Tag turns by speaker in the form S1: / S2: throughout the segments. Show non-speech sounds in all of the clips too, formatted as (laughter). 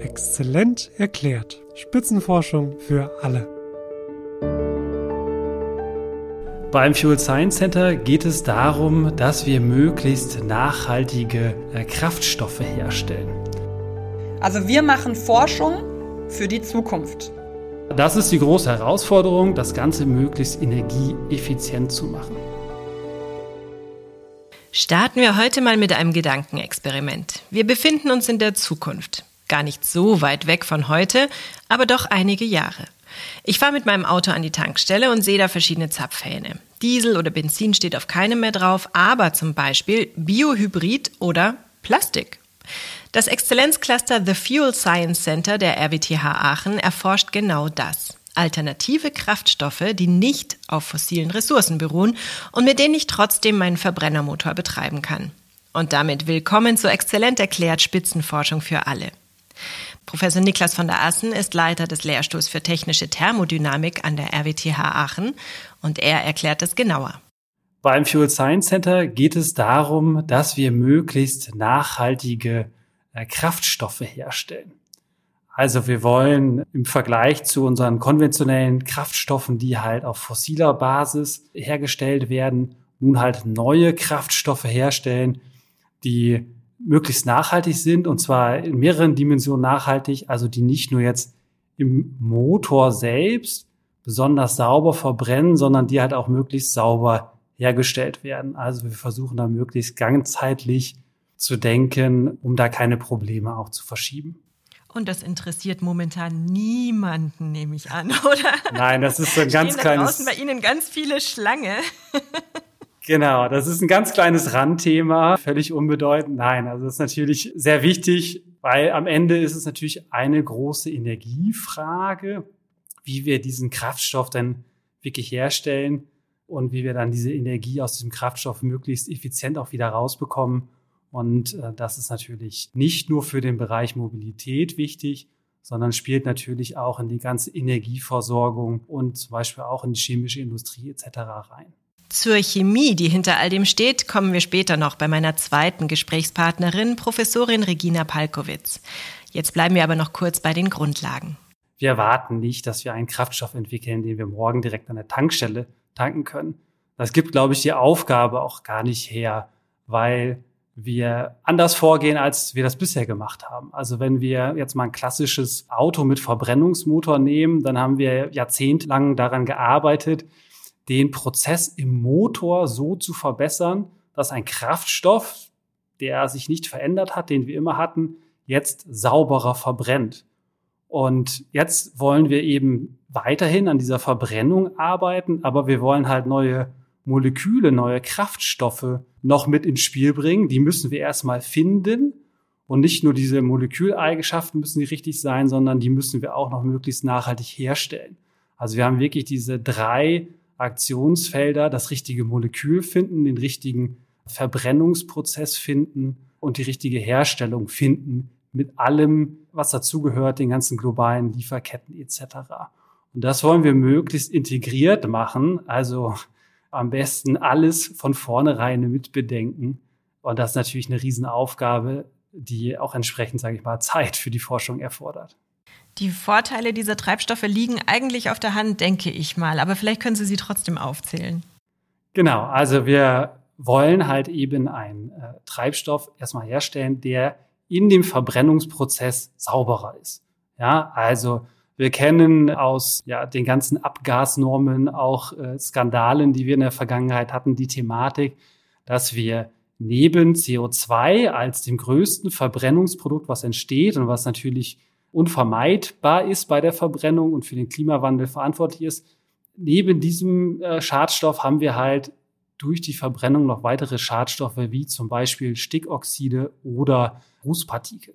S1: Exzellent erklärt. Spitzenforschung für alle.
S2: Beim Fuel Science Center geht es darum, dass wir möglichst nachhaltige äh, Kraftstoffe herstellen.
S3: Also wir machen Forschung für die Zukunft.
S2: Das ist die große Herausforderung, das Ganze möglichst energieeffizient zu machen.
S4: Starten wir heute mal mit einem Gedankenexperiment. Wir befinden uns in der Zukunft. Gar nicht so weit weg von heute, aber doch einige Jahre. Ich fahre mit meinem Auto an die Tankstelle und sehe da verschiedene Zapfhähne. Diesel oder Benzin steht auf keinem mehr drauf, aber zum Beispiel Biohybrid oder Plastik. Das Exzellenzcluster The Fuel Science Center der RWTH Aachen erforscht genau das. Alternative Kraftstoffe, die nicht auf fossilen Ressourcen beruhen und mit denen ich trotzdem meinen Verbrennermotor betreiben kann. Und damit willkommen zu Exzellent erklärt Spitzenforschung für alle. Professor Niklas von der Assen ist Leiter des Lehrstuhls für technische Thermodynamik an der RWTH Aachen und er erklärt es genauer.
S2: Beim Fuel Science Center geht es darum, dass wir möglichst nachhaltige äh, Kraftstoffe herstellen. Also wir wollen im Vergleich zu unseren konventionellen Kraftstoffen, die halt auf fossiler Basis hergestellt werden, nun halt neue Kraftstoffe herstellen, die möglichst nachhaltig sind und zwar in mehreren Dimensionen nachhaltig, also die nicht nur jetzt im Motor selbst besonders sauber verbrennen, sondern die halt auch möglichst sauber hergestellt werden. Also wir versuchen da möglichst ganzheitlich zu denken, um da keine Probleme auch zu verschieben.
S4: Und das interessiert momentan niemanden, nehme ich an, (laughs) oder?
S2: Nein, das ist so ein ganz
S4: Stehen
S2: kleines.
S4: Da draußen bei Ihnen ganz viele Schlange. (laughs)
S2: Genau, das ist ein ganz kleines Randthema, völlig unbedeutend. Nein, also das ist natürlich sehr wichtig, weil am Ende ist es natürlich eine große Energiefrage, wie wir diesen Kraftstoff dann wirklich herstellen und wie wir dann diese Energie aus diesem Kraftstoff möglichst effizient auch wieder rausbekommen. Und äh, das ist natürlich nicht nur für den Bereich Mobilität wichtig, sondern spielt natürlich auch in die ganze Energieversorgung und zum Beispiel auch in die chemische Industrie etc. rein.
S4: Zur Chemie, die hinter all dem steht, kommen wir später noch bei meiner zweiten Gesprächspartnerin, Professorin Regina Palkowitz. Jetzt bleiben wir aber noch kurz bei den Grundlagen.
S2: Wir erwarten nicht, dass wir einen Kraftstoff entwickeln, den wir morgen direkt an der Tankstelle tanken können. Das gibt, glaube ich, die Aufgabe auch gar nicht her, weil wir anders vorgehen, als wir das bisher gemacht haben. Also wenn wir jetzt mal ein klassisches Auto mit Verbrennungsmotor nehmen, dann haben wir jahrzehntelang daran gearbeitet, den Prozess im Motor so zu verbessern, dass ein Kraftstoff, der sich nicht verändert hat, den wir immer hatten, jetzt sauberer verbrennt. Und jetzt wollen wir eben weiterhin an dieser Verbrennung arbeiten, aber wir wollen halt neue Moleküle, neue Kraftstoffe noch mit ins Spiel bringen. Die müssen wir erstmal finden. Und nicht nur diese Moleküleigenschaften müssen die richtig sein, sondern die müssen wir auch noch möglichst nachhaltig herstellen. Also wir haben wirklich diese drei Aktionsfelder das richtige Molekül finden, den richtigen Verbrennungsprozess finden und die richtige Herstellung finden mit allem, was dazugehört, den ganzen globalen Lieferketten etc. Und das wollen wir möglichst integriert machen, also am besten alles von vornherein mitbedenken. Und das ist natürlich eine Riesenaufgabe, die auch entsprechend, sage ich mal, Zeit für die Forschung erfordert.
S4: Die Vorteile dieser Treibstoffe liegen eigentlich auf der Hand, denke ich mal. Aber vielleicht können Sie sie trotzdem aufzählen.
S2: Genau, also wir wollen halt eben einen äh, Treibstoff erstmal herstellen, der in dem Verbrennungsprozess sauberer ist. Ja, also wir kennen aus ja, den ganzen Abgasnormen auch äh, Skandalen, die wir in der Vergangenheit hatten, die Thematik, dass wir neben CO2 als dem größten Verbrennungsprodukt, was entsteht und was natürlich unvermeidbar ist bei der Verbrennung und für den Klimawandel verantwortlich ist. Neben diesem äh, Schadstoff haben wir halt durch die Verbrennung noch weitere Schadstoffe wie zum Beispiel Stickoxide oder Rußpartikel.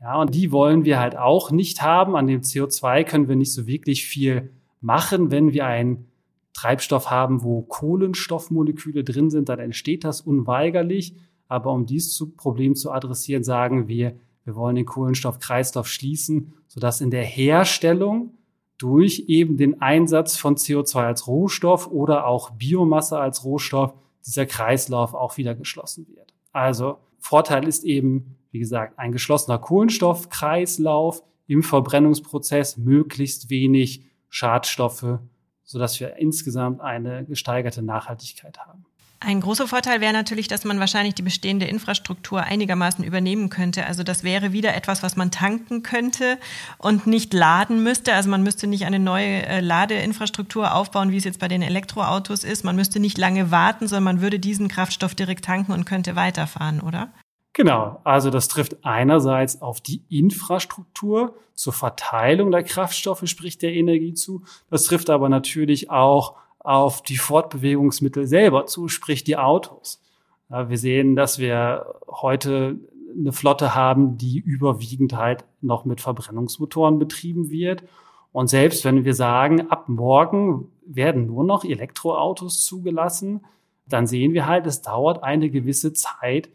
S2: Ja, und die wollen wir halt auch nicht haben. An dem CO2 können wir nicht so wirklich viel machen. Wenn wir einen Treibstoff haben, wo Kohlenstoffmoleküle drin sind, dann entsteht das unweigerlich. Aber um dieses Problem zu adressieren, sagen wir, wir wollen den Kohlenstoffkreislauf schließen, sodass in der Herstellung durch eben den Einsatz von CO2 als Rohstoff oder auch Biomasse als Rohstoff dieser Kreislauf auch wieder geschlossen wird. Also Vorteil ist eben, wie gesagt, ein geschlossener Kohlenstoffkreislauf im Verbrennungsprozess, möglichst wenig Schadstoffe, sodass wir insgesamt eine gesteigerte Nachhaltigkeit haben.
S4: Ein großer Vorteil wäre natürlich, dass man wahrscheinlich die bestehende Infrastruktur einigermaßen übernehmen könnte. Also das wäre wieder etwas, was man tanken könnte und nicht laden müsste. Also man müsste nicht eine neue äh, Ladeinfrastruktur aufbauen, wie es jetzt bei den Elektroautos ist. Man müsste nicht lange warten, sondern man würde diesen Kraftstoff direkt tanken und könnte weiterfahren, oder?
S2: Genau, also das trifft einerseits auf die Infrastruktur zur Verteilung der Kraftstoffe, sprich der Energie zu. Das trifft aber natürlich auch auf die Fortbewegungsmittel selber zu, sprich die Autos. Ja, wir sehen, dass wir heute eine Flotte haben, die überwiegend halt noch mit Verbrennungsmotoren betrieben wird. Und selbst wenn wir sagen, ab morgen werden nur noch Elektroautos zugelassen, dann sehen wir halt, es dauert eine gewisse Zeit,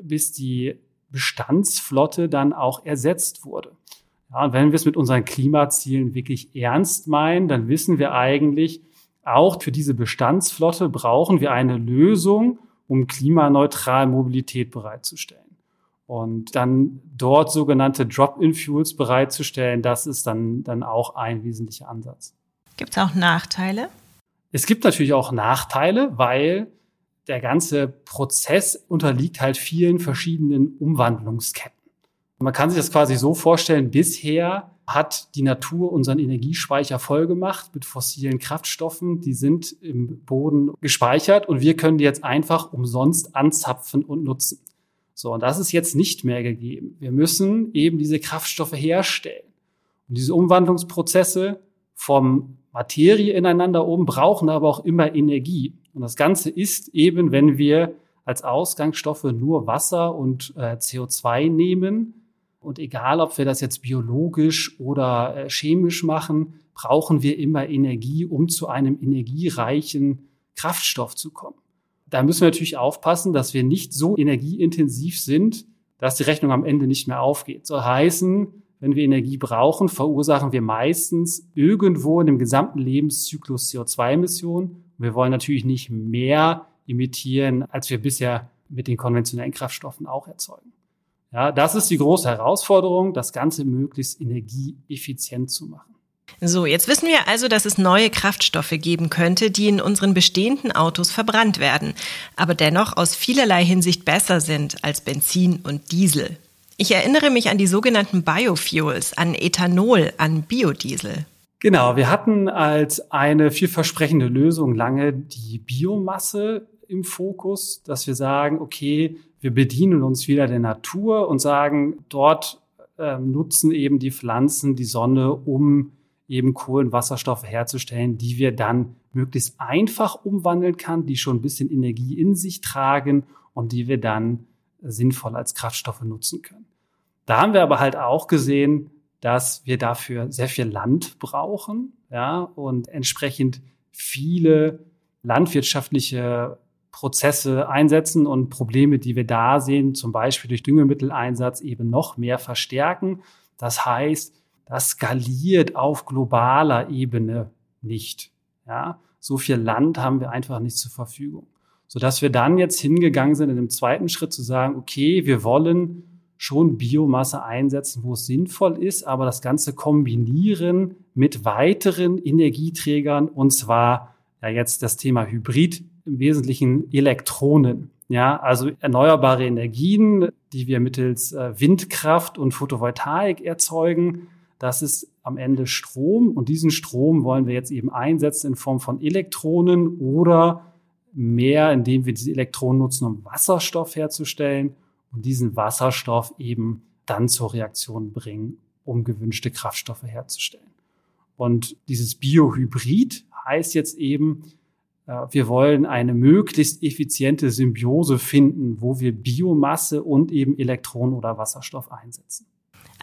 S2: bis die Bestandsflotte dann auch ersetzt wurde. Ja, und wenn wir es mit unseren Klimazielen wirklich ernst meinen, dann wissen wir eigentlich, auch für diese Bestandsflotte brauchen wir eine Lösung, um klimaneutral Mobilität bereitzustellen. Und dann dort sogenannte Drop-in-Fuels bereitzustellen, das ist dann, dann auch ein wesentlicher Ansatz.
S4: Gibt es auch Nachteile?
S2: Es gibt natürlich auch Nachteile, weil der ganze Prozess unterliegt halt vielen verschiedenen Umwandlungsketten. Man kann sich das quasi so vorstellen, bisher hat die Natur unseren Energiespeicher vollgemacht mit fossilen Kraftstoffen. Die sind im Boden gespeichert und wir können die jetzt einfach umsonst anzapfen und nutzen. So, und das ist jetzt nicht mehr gegeben. Wir müssen eben diese Kraftstoffe herstellen. Und diese Umwandlungsprozesse vom Materie ineinander oben brauchen aber auch immer Energie. Und das Ganze ist eben, wenn wir als Ausgangsstoffe nur Wasser und äh, CO2 nehmen, und egal, ob wir das jetzt biologisch oder äh, chemisch machen, brauchen wir immer Energie, um zu einem energiereichen Kraftstoff zu kommen. Da müssen wir natürlich aufpassen, dass wir nicht so energieintensiv sind, dass die Rechnung am Ende nicht mehr aufgeht. Soll heißen, wenn wir Energie brauchen, verursachen wir meistens irgendwo in dem gesamten Lebenszyklus CO2-Emissionen. Wir wollen natürlich nicht mehr emittieren, als wir bisher mit den konventionellen Kraftstoffen auch erzeugen. Ja, das ist die große Herausforderung, das Ganze möglichst energieeffizient zu machen.
S4: So, jetzt wissen wir also, dass es neue Kraftstoffe geben könnte, die in unseren bestehenden Autos verbrannt werden, aber dennoch aus vielerlei Hinsicht besser sind als Benzin und Diesel. Ich erinnere mich an die sogenannten Biofuels, an Ethanol, an Biodiesel.
S2: Genau, wir hatten als eine vielversprechende Lösung lange die Biomasse im Fokus, dass wir sagen, okay, wir bedienen uns wieder der Natur und sagen, dort äh, nutzen eben die Pflanzen die Sonne, um eben Kohlenwasserstoffe herzustellen, die wir dann möglichst einfach umwandeln kann, die schon ein bisschen Energie in sich tragen und die wir dann sinnvoll als Kraftstoffe nutzen können. Da haben wir aber halt auch gesehen, dass wir dafür sehr viel Land brauchen, ja, und entsprechend viele landwirtschaftliche Prozesse einsetzen und Probleme, die wir da sehen, zum Beispiel durch Düngemitteleinsatz eben noch mehr verstärken. Das heißt, das skaliert auf globaler Ebene nicht. Ja, so viel Land haben wir einfach nicht zur Verfügung. Sodass wir dann jetzt hingegangen sind, in dem zweiten Schritt zu sagen, okay, wir wollen schon Biomasse einsetzen, wo es sinnvoll ist, aber das Ganze kombinieren mit weiteren Energieträgern und zwar ja jetzt das Thema Hybrid im Wesentlichen Elektronen. Ja, also erneuerbare Energien, die wir mittels äh, Windkraft und Photovoltaik erzeugen. Das ist am Ende Strom und diesen Strom wollen wir jetzt eben einsetzen in Form von Elektronen oder mehr, indem wir diese Elektronen nutzen, um Wasserstoff herzustellen und diesen Wasserstoff eben dann zur Reaktion bringen, um gewünschte Kraftstoffe herzustellen. Und dieses Biohybrid heißt jetzt eben, wir wollen eine möglichst effiziente Symbiose finden, wo wir Biomasse und eben Elektronen oder Wasserstoff einsetzen.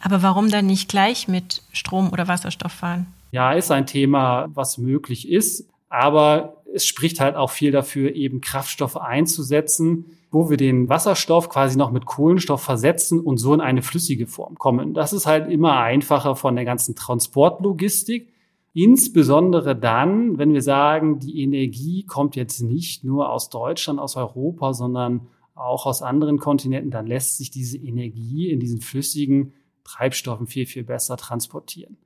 S4: Aber warum dann nicht gleich mit Strom oder Wasserstoff fahren?
S2: Ja, ist ein Thema, was möglich ist. Aber es spricht halt auch viel dafür, eben Kraftstoffe einzusetzen, wo wir den Wasserstoff quasi noch mit Kohlenstoff versetzen und so in eine flüssige Form kommen. Das ist halt immer einfacher von der ganzen Transportlogistik. Insbesondere dann, wenn wir sagen, die Energie kommt jetzt nicht nur aus Deutschland, aus Europa, sondern auch aus anderen Kontinenten, dann lässt sich diese Energie in diesen flüssigen Treibstoffen viel, viel besser transportieren.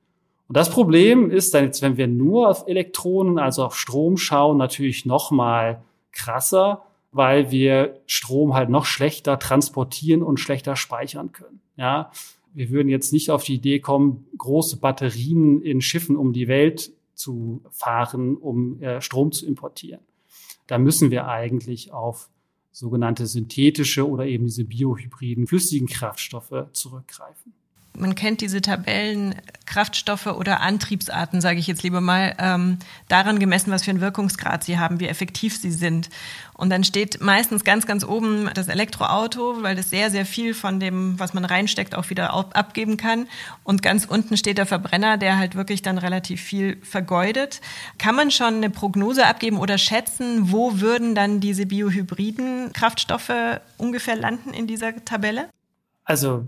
S2: Und das Problem ist dann jetzt, wenn wir nur auf Elektronen, also auf Strom schauen, natürlich noch mal krasser, weil wir Strom halt noch schlechter transportieren und schlechter speichern können. Ja, wir würden jetzt nicht auf die Idee kommen, große Batterien in Schiffen um die Welt zu fahren, um äh, Strom zu importieren. Da müssen wir eigentlich auf sogenannte synthetische oder eben diese biohybriden flüssigen Kraftstoffe zurückgreifen
S4: man kennt diese Tabellen, Kraftstoffe oder Antriebsarten, sage ich jetzt lieber mal, ähm, daran gemessen, was für einen Wirkungsgrad sie haben, wie effektiv sie sind. Und dann steht meistens ganz, ganz oben das Elektroauto, weil das sehr, sehr viel von dem, was man reinsteckt, auch wieder abgeben kann. Und ganz unten steht der Verbrenner, der halt wirklich dann relativ viel vergeudet. Kann man schon eine Prognose abgeben oder schätzen, wo würden dann diese biohybriden Kraftstoffe ungefähr landen in dieser Tabelle?
S2: Also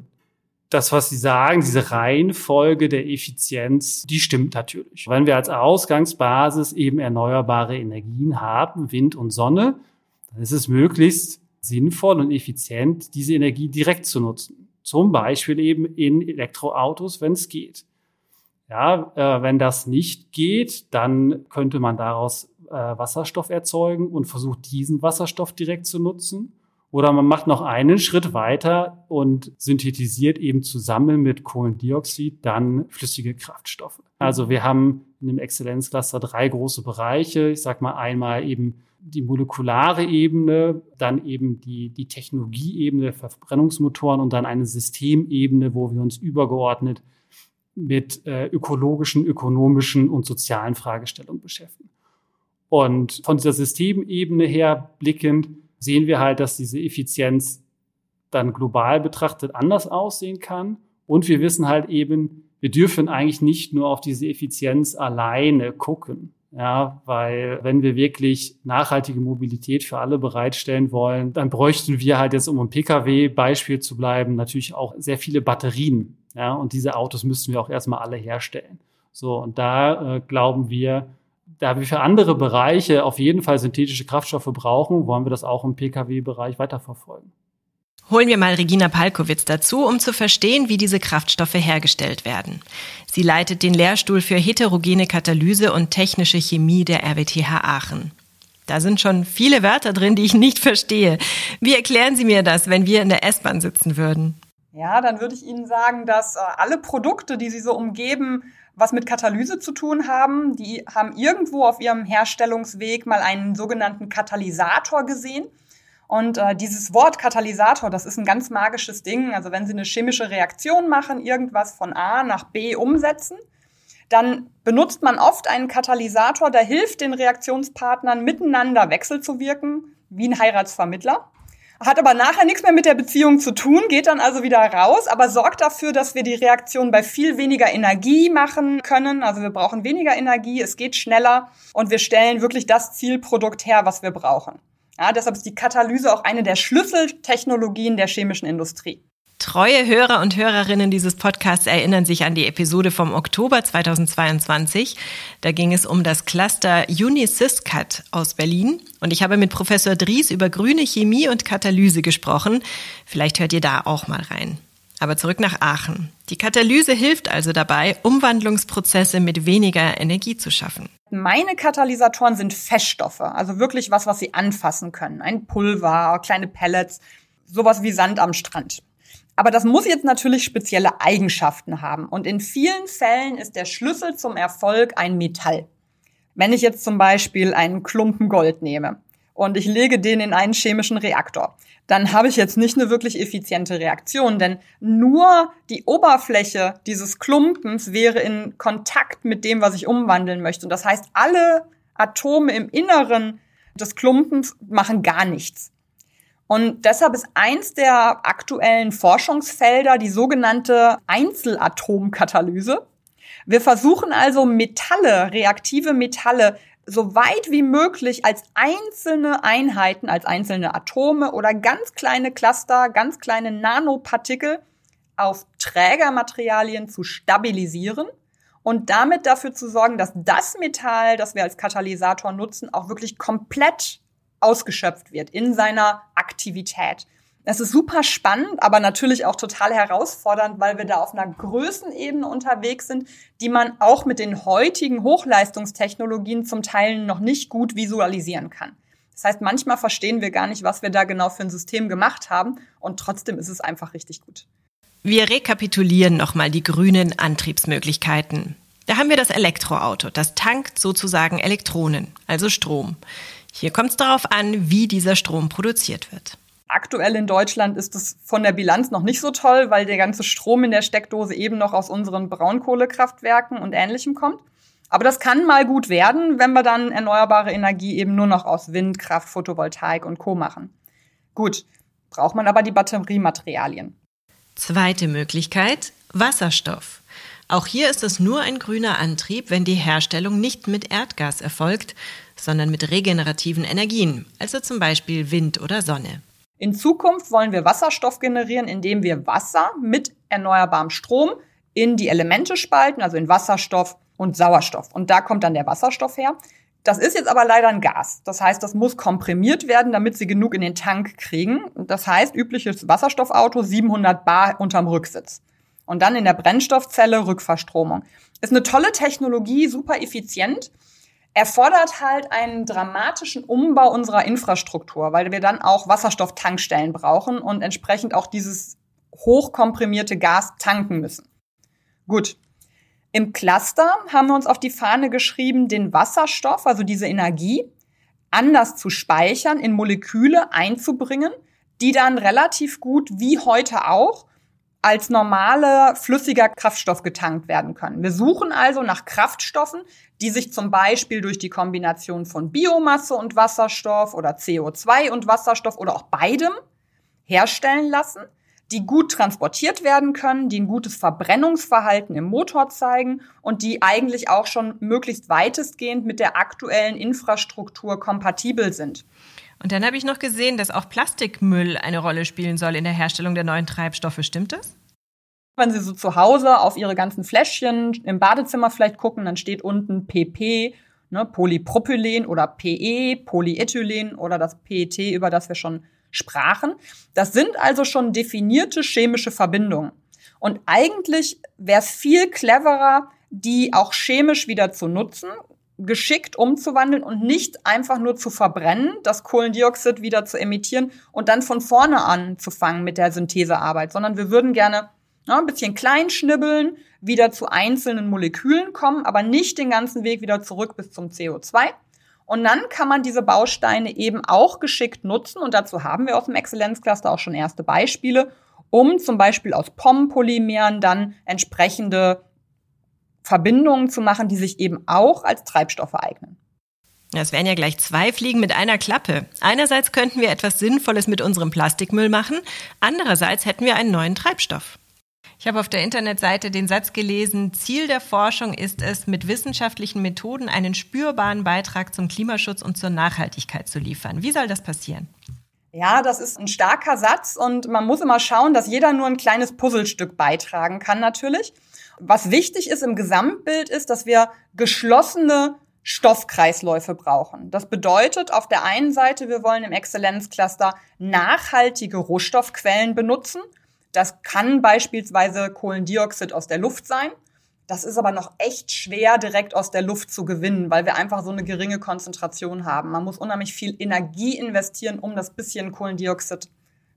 S2: das, was Sie sagen, diese Reihenfolge der Effizienz, die stimmt natürlich. Wenn wir als Ausgangsbasis eben erneuerbare Energien haben, Wind und Sonne, dann ist es möglichst sinnvoll und effizient, diese Energie direkt zu nutzen. Zum Beispiel eben in Elektroautos, wenn es geht. Ja, äh, wenn das nicht geht, dann könnte man daraus äh, Wasserstoff erzeugen und versucht, diesen Wasserstoff direkt zu nutzen. Oder man macht noch einen Schritt weiter und synthetisiert eben zusammen mit Kohlendioxid dann flüssige Kraftstoffe. Also wir haben in dem Exzellenzcluster drei große Bereiche. Ich sage mal einmal eben die molekulare Ebene, dann eben die, die Technologieebene Verbrennungsmotoren und dann eine Systemebene, wo wir uns übergeordnet mit äh, ökologischen, ökonomischen und sozialen Fragestellungen beschäftigen. Und von dieser Systemebene her blickend sehen wir halt, dass diese Effizienz dann global betrachtet anders aussehen kann. Und wir wissen halt eben, wir dürfen eigentlich nicht nur auf diese Effizienz alleine gucken. Ja, weil wenn wir wirklich nachhaltige Mobilität für alle bereitstellen wollen, dann bräuchten wir halt jetzt, um ein Pkw-Beispiel zu bleiben, natürlich auch sehr viele Batterien. Ja, und diese Autos müssten wir auch erstmal alle herstellen. So, und da äh, glauben wir, da wir für andere Bereiche auf jeden Fall synthetische Kraftstoffe brauchen, wollen wir das auch im Pkw-Bereich weiterverfolgen.
S4: Holen wir mal Regina Palkowitz dazu, um zu verstehen, wie diese Kraftstoffe hergestellt werden. Sie leitet den Lehrstuhl für heterogene Katalyse und technische Chemie der RWTH Aachen. Da sind schon viele Wörter drin, die ich nicht verstehe. Wie erklären Sie mir das, wenn wir in der S-Bahn sitzen würden?
S3: Ja, dann würde ich Ihnen sagen, dass äh, alle Produkte, die Sie so umgeben, was mit Katalyse zu tun haben. Die haben irgendwo auf ihrem Herstellungsweg mal einen sogenannten Katalysator gesehen. Und äh, dieses Wort Katalysator, das ist ein ganz magisches Ding. Also wenn Sie eine chemische Reaktion machen, irgendwas von A nach B umsetzen, dann benutzt man oft einen Katalysator, der hilft den Reaktionspartnern miteinander wechselzuwirken, wie ein Heiratsvermittler hat aber nachher nichts mehr mit der Beziehung zu tun, geht dann also wieder raus, aber sorgt dafür, dass wir die Reaktion bei viel weniger Energie machen können. Also wir brauchen weniger Energie, es geht schneller und wir stellen wirklich das Zielprodukt her, was wir brauchen. Ja, deshalb ist die Katalyse auch eine der Schlüsseltechnologien der chemischen Industrie.
S4: Treue Hörer und Hörerinnen dieses Podcasts erinnern sich an die Episode vom Oktober 2022. Da ging es um das Cluster Unisyscat aus Berlin. Und ich habe mit Professor Dries über grüne Chemie und Katalyse gesprochen. Vielleicht hört ihr da auch mal rein. Aber zurück nach Aachen. Die Katalyse hilft also dabei, Umwandlungsprozesse mit weniger Energie zu schaffen.
S3: Meine Katalysatoren sind Feststoffe, also wirklich was, was sie anfassen können. Ein Pulver, kleine Pellets, sowas wie Sand am Strand. Aber das muss jetzt natürlich spezielle Eigenschaften haben. Und in vielen Fällen ist der Schlüssel zum Erfolg ein Metall. Wenn ich jetzt zum Beispiel einen Klumpen Gold nehme und ich lege den in einen chemischen Reaktor, dann habe ich jetzt nicht eine wirklich effiziente Reaktion, denn nur die Oberfläche dieses Klumpens wäre in Kontakt mit dem, was ich umwandeln möchte. Und das heißt, alle Atome im Inneren des Klumpens machen gar nichts. Und deshalb ist eins der aktuellen Forschungsfelder die sogenannte Einzelatomkatalyse. Wir versuchen also Metalle, reaktive Metalle, so weit wie möglich als einzelne Einheiten, als einzelne Atome oder ganz kleine Cluster, ganz kleine Nanopartikel auf Trägermaterialien zu stabilisieren und damit dafür zu sorgen, dass das Metall, das wir als Katalysator nutzen, auch wirklich komplett ausgeschöpft wird in seiner Aktivität. Das ist super spannend, aber natürlich auch total herausfordernd, weil wir da auf einer Größenebene unterwegs sind, die man auch mit den heutigen Hochleistungstechnologien zum Teil noch nicht gut visualisieren kann. Das heißt, manchmal verstehen wir gar nicht, was wir da genau für ein System gemacht haben und trotzdem ist es einfach richtig gut.
S4: Wir rekapitulieren nochmal die grünen Antriebsmöglichkeiten. Da haben wir das Elektroauto. Das tankt sozusagen Elektronen, also Strom. Hier kommt es darauf an, wie dieser Strom produziert wird.
S3: Aktuell in Deutschland ist es von der Bilanz noch nicht so toll, weil der ganze Strom in der Steckdose eben noch aus unseren Braunkohlekraftwerken und ähnlichem kommt. Aber das kann mal gut werden, wenn wir dann erneuerbare Energie eben nur noch aus Windkraft, Photovoltaik und Co. machen. Gut, braucht man aber die Batteriematerialien.
S4: Zweite Möglichkeit, Wasserstoff. Auch hier ist es nur ein grüner Antrieb, wenn die Herstellung nicht mit Erdgas erfolgt, sondern mit regenerativen Energien, also zum Beispiel Wind oder Sonne.
S3: In Zukunft wollen wir Wasserstoff generieren, indem wir Wasser mit erneuerbarem Strom in die Elemente spalten, also in Wasserstoff und Sauerstoff. Und da kommt dann der Wasserstoff her. Das ist jetzt aber leider ein Gas. Das heißt, das muss komprimiert werden, damit sie genug in den Tank kriegen. Das heißt, übliches Wasserstoffauto 700 Bar unterm Rücksitz. Und dann in der Brennstoffzelle Rückverstromung. Ist eine tolle Technologie, super effizient erfordert halt einen dramatischen Umbau unserer Infrastruktur, weil wir dann auch Wasserstofftankstellen brauchen und entsprechend auch dieses hochkomprimierte Gas tanken müssen. Gut. Im Cluster haben wir uns auf die Fahne geschrieben, den Wasserstoff, also diese Energie, anders zu speichern, in Moleküle einzubringen, die dann relativ gut wie heute auch als normaler flüssiger Kraftstoff getankt werden können. Wir suchen also nach Kraftstoffen, die sich zum Beispiel durch die Kombination von Biomasse und Wasserstoff oder CO2 und Wasserstoff oder auch beidem herstellen lassen, die gut transportiert werden können, die ein gutes Verbrennungsverhalten im Motor zeigen und die eigentlich auch schon möglichst weitestgehend mit der aktuellen Infrastruktur kompatibel sind.
S4: Und dann habe ich noch gesehen, dass auch Plastikmüll eine Rolle spielen soll in der Herstellung der neuen Treibstoffe. Stimmt das?
S3: Wenn Sie so zu Hause auf Ihre ganzen Fläschchen im Badezimmer vielleicht gucken, dann steht unten PP, ne, Polypropylen oder PE, Polyethylen oder das PET, über das wir schon sprachen. Das sind also schon definierte chemische Verbindungen. Und eigentlich wäre es viel cleverer, die auch chemisch wieder zu nutzen, geschickt umzuwandeln und nicht einfach nur zu verbrennen, das Kohlendioxid wieder zu emittieren und dann von vorne anzufangen mit der Synthesearbeit, sondern wir würden gerne ja, ein bisschen klein schnibbeln, wieder zu einzelnen Molekülen kommen, aber nicht den ganzen Weg wieder zurück bis zum CO2. Und dann kann man diese Bausteine eben auch geschickt nutzen und dazu haben wir aus dem Exzellenzcluster auch schon erste Beispiele, um zum Beispiel aus POM-Polymeren dann entsprechende Verbindungen zu machen, die sich eben auch als Treibstoffe eignen.
S4: Das wären ja gleich zwei Fliegen mit einer Klappe. Einerseits könnten wir etwas Sinnvolles mit unserem Plastikmüll machen, andererseits hätten wir einen neuen Treibstoff. Ich habe auf der Internetseite den Satz gelesen, Ziel der Forschung ist es, mit wissenschaftlichen Methoden einen spürbaren Beitrag zum Klimaschutz und zur Nachhaltigkeit zu liefern. Wie soll das passieren?
S3: Ja, das ist ein starker Satz und man muss immer schauen, dass jeder nur ein kleines Puzzlestück beitragen kann natürlich. Was wichtig ist im Gesamtbild ist, dass wir geschlossene Stoffkreisläufe brauchen. Das bedeutet auf der einen Seite, wir wollen im Exzellenzcluster nachhaltige Rohstoffquellen benutzen. Das kann beispielsweise Kohlendioxid aus der Luft sein. Das ist aber noch echt schwer direkt aus der Luft zu gewinnen, weil wir einfach so eine geringe Konzentration haben. Man muss unheimlich viel Energie investieren, um das bisschen Kohlendioxid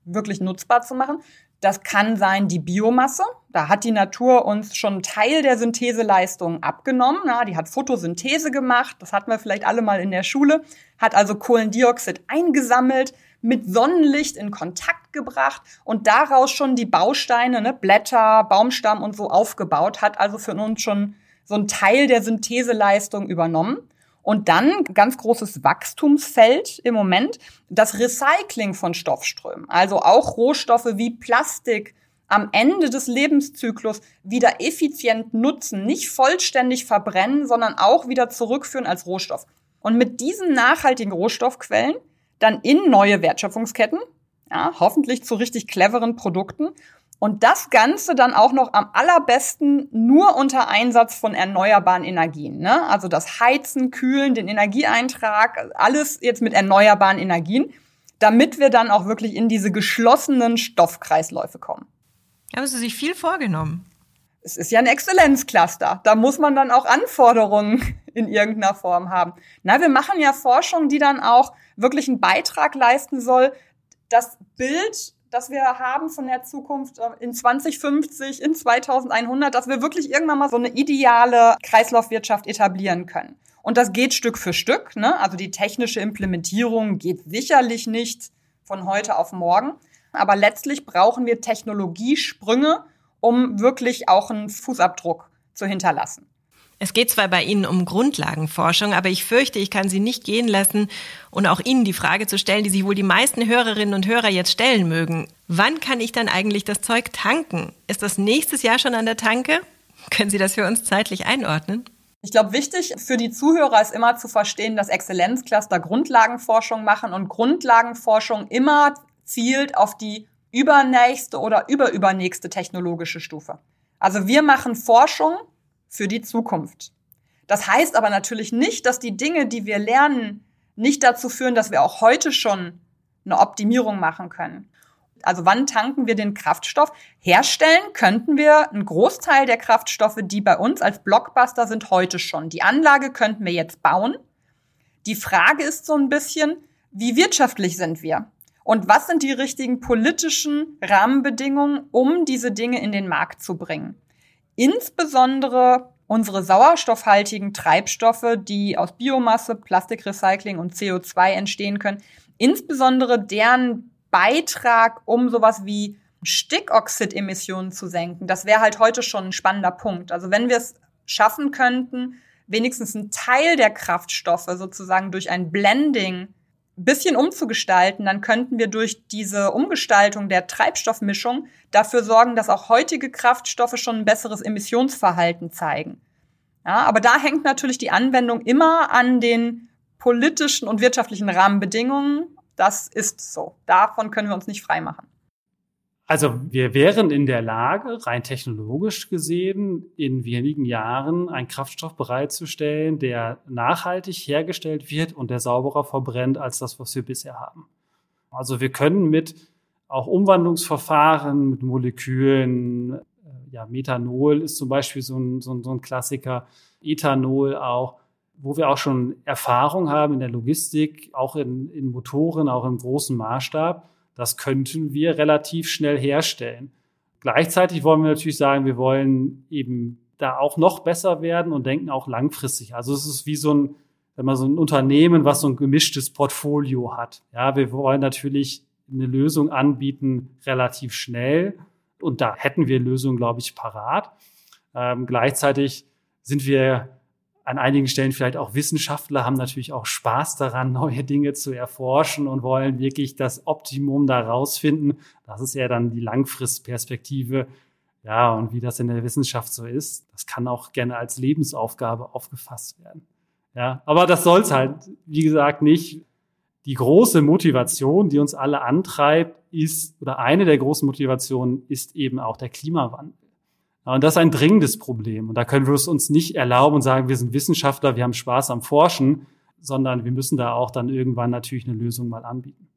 S3: wirklich nutzbar zu machen. Das kann sein die Biomasse. Da hat die Natur uns schon Teil der Syntheseleistung abgenommen. Ja, die hat Photosynthese gemacht. Das hatten wir vielleicht alle mal in der Schule. Hat also Kohlendioxid eingesammelt, mit Sonnenlicht in Kontakt gebracht und daraus schon die Bausteine, ne, Blätter, Baumstamm und so aufgebaut. Hat also für uns schon so einen Teil der Syntheseleistung übernommen. Und dann ganz großes Wachstumsfeld im Moment, das Recycling von Stoffströmen. Also auch Rohstoffe wie Plastik am Ende des Lebenszyklus wieder effizient nutzen, nicht vollständig verbrennen, sondern auch wieder zurückführen als Rohstoff. Und mit diesen nachhaltigen Rohstoffquellen dann in neue Wertschöpfungsketten, ja, hoffentlich zu richtig cleveren Produkten und das Ganze dann auch noch am allerbesten nur unter Einsatz von erneuerbaren Energien. Ne? Also das Heizen, Kühlen, den Energieeintrag, alles jetzt mit erneuerbaren Energien. damit wir dann auch wirklich in diese geschlossenen Stoffkreisläufe kommen.
S4: Haben Sie sich viel vorgenommen?
S3: Es ist ja ein Exzellenzcluster. Da muss man dann auch Anforderungen (laughs) in irgendeiner Form haben. Na, wir machen ja Forschung, die dann auch wirklich einen Beitrag leisten soll, das Bild, das wir haben von der Zukunft äh, in 2050, in 2100, dass wir wirklich irgendwann mal so eine ideale Kreislaufwirtschaft etablieren können. Und das geht Stück für Stück. Ne? Also die technische Implementierung geht sicherlich nicht von heute auf morgen. Aber letztlich brauchen wir Technologiesprünge, um wirklich auch einen Fußabdruck zu hinterlassen.
S4: Es geht zwar bei Ihnen um Grundlagenforschung, aber ich fürchte, ich kann Sie nicht gehen lassen und auch Ihnen die Frage zu stellen, die sich wohl die meisten Hörerinnen und Hörer jetzt stellen mögen. Wann kann ich dann eigentlich das Zeug tanken? Ist das nächstes Jahr schon an der Tanke? (laughs) Können Sie das für uns zeitlich einordnen?
S3: Ich glaube, wichtig für die Zuhörer ist immer zu verstehen, dass Exzellenzcluster Grundlagenforschung machen und Grundlagenforschung immer zielt auf die übernächste oder überübernächste technologische Stufe. Also wir machen Forschung für die Zukunft. Das heißt aber natürlich nicht, dass die Dinge, die wir lernen, nicht dazu führen, dass wir auch heute schon eine Optimierung machen können. Also wann tanken wir den Kraftstoff? Herstellen könnten wir einen Großteil der Kraftstoffe, die bei uns als Blockbuster sind, heute schon. Die Anlage könnten wir jetzt bauen. Die Frage ist so ein bisschen, wie wirtschaftlich sind wir? Und was sind die richtigen politischen Rahmenbedingungen, um diese Dinge in den Markt zu bringen? Insbesondere unsere sauerstoffhaltigen Treibstoffe, die aus Biomasse, Plastikrecycling und CO2 entstehen können, insbesondere deren Beitrag, um sowas wie Stickoxidemissionen zu senken, das wäre halt heute schon ein spannender Punkt. Also wenn wir es schaffen könnten, wenigstens einen Teil der Kraftstoffe sozusagen durch ein Blending bisschen umzugestalten, dann könnten wir durch diese Umgestaltung der Treibstoffmischung dafür sorgen, dass auch heutige Kraftstoffe schon ein besseres Emissionsverhalten zeigen. Ja, aber da hängt natürlich die Anwendung immer an den politischen und wirtschaftlichen Rahmenbedingungen. Das ist so. Davon können wir uns nicht freimachen.
S2: Also wir wären in der Lage, rein technologisch gesehen, in wenigen Jahren einen Kraftstoff bereitzustellen, der nachhaltig hergestellt wird und der sauberer verbrennt als das, was wir bisher haben. Also wir können mit auch Umwandlungsverfahren, mit Molekülen, äh, ja, Methanol ist zum Beispiel so ein, so ein, so ein Klassiker, Ethanol auch, wo wir auch schon Erfahrung haben in der Logistik, auch in, in Motoren, auch im großen Maßstab das könnten wir relativ schnell herstellen. Gleichzeitig wollen wir natürlich sagen, wir wollen eben da auch noch besser werden und denken auch langfristig. Also es ist wie so ein, wenn man so ein Unternehmen, was so ein gemischtes Portfolio hat. Ja, wir wollen natürlich eine Lösung anbieten relativ schnell und da hätten wir Lösungen, glaube ich, parat. Ähm, gleichzeitig sind wir an einigen Stellen vielleicht auch Wissenschaftler haben natürlich auch Spaß daran, (laughs) neue Dinge zu erforschen und wollen wirklich das Optimum da rausfinden. Das ist ja dann die Langfristperspektive. Ja, und wie das in der Wissenschaft so ist, das kann auch gerne als Lebensaufgabe aufgefasst werden. Ja, aber das soll es halt, wie gesagt, nicht. Die große Motivation, die uns alle antreibt, ist, oder eine der großen Motivationen ist eben auch der Klimawandel. Und das ist ein dringendes Problem. Und da können wir es uns nicht erlauben und sagen, wir sind Wissenschaftler, wir haben Spaß am Forschen, sondern wir müssen da auch dann irgendwann natürlich eine Lösung mal anbieten.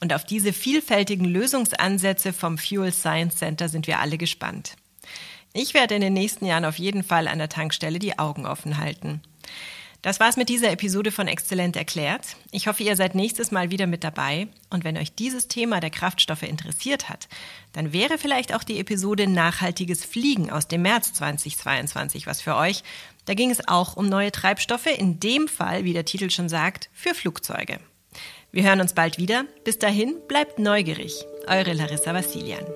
S4: Und auf diese vielfältigen Lösungsansätze vom Fuel Science Center sind wir alle gespannt. Ich werde in den nächsten Jahren auf jeden Fall an der Tankstelle die Augen offen halten. Das war's mit dieser Episode von Exzellent erklärt. Ich hoffe, ihr seid nächstes Mal wieder mit dabei. Und wenn euch dieses Thema der Kraftstoffe interessiert hat, dann wäre vielleicht auch die Episode Nachhaltiges Fliegen aus dem März 2022 was für euch. Da ging es auch um neue Treibstoffe, in dem Fall, wie der Titel schon sagt, für Flugzeuge. Wir hören uns bald wieder. Bis dahin, bleibt neugierig. Eure Larissa Vassilian.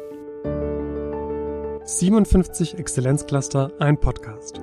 S1: 57 Exzellenzcluster, ein Podcast.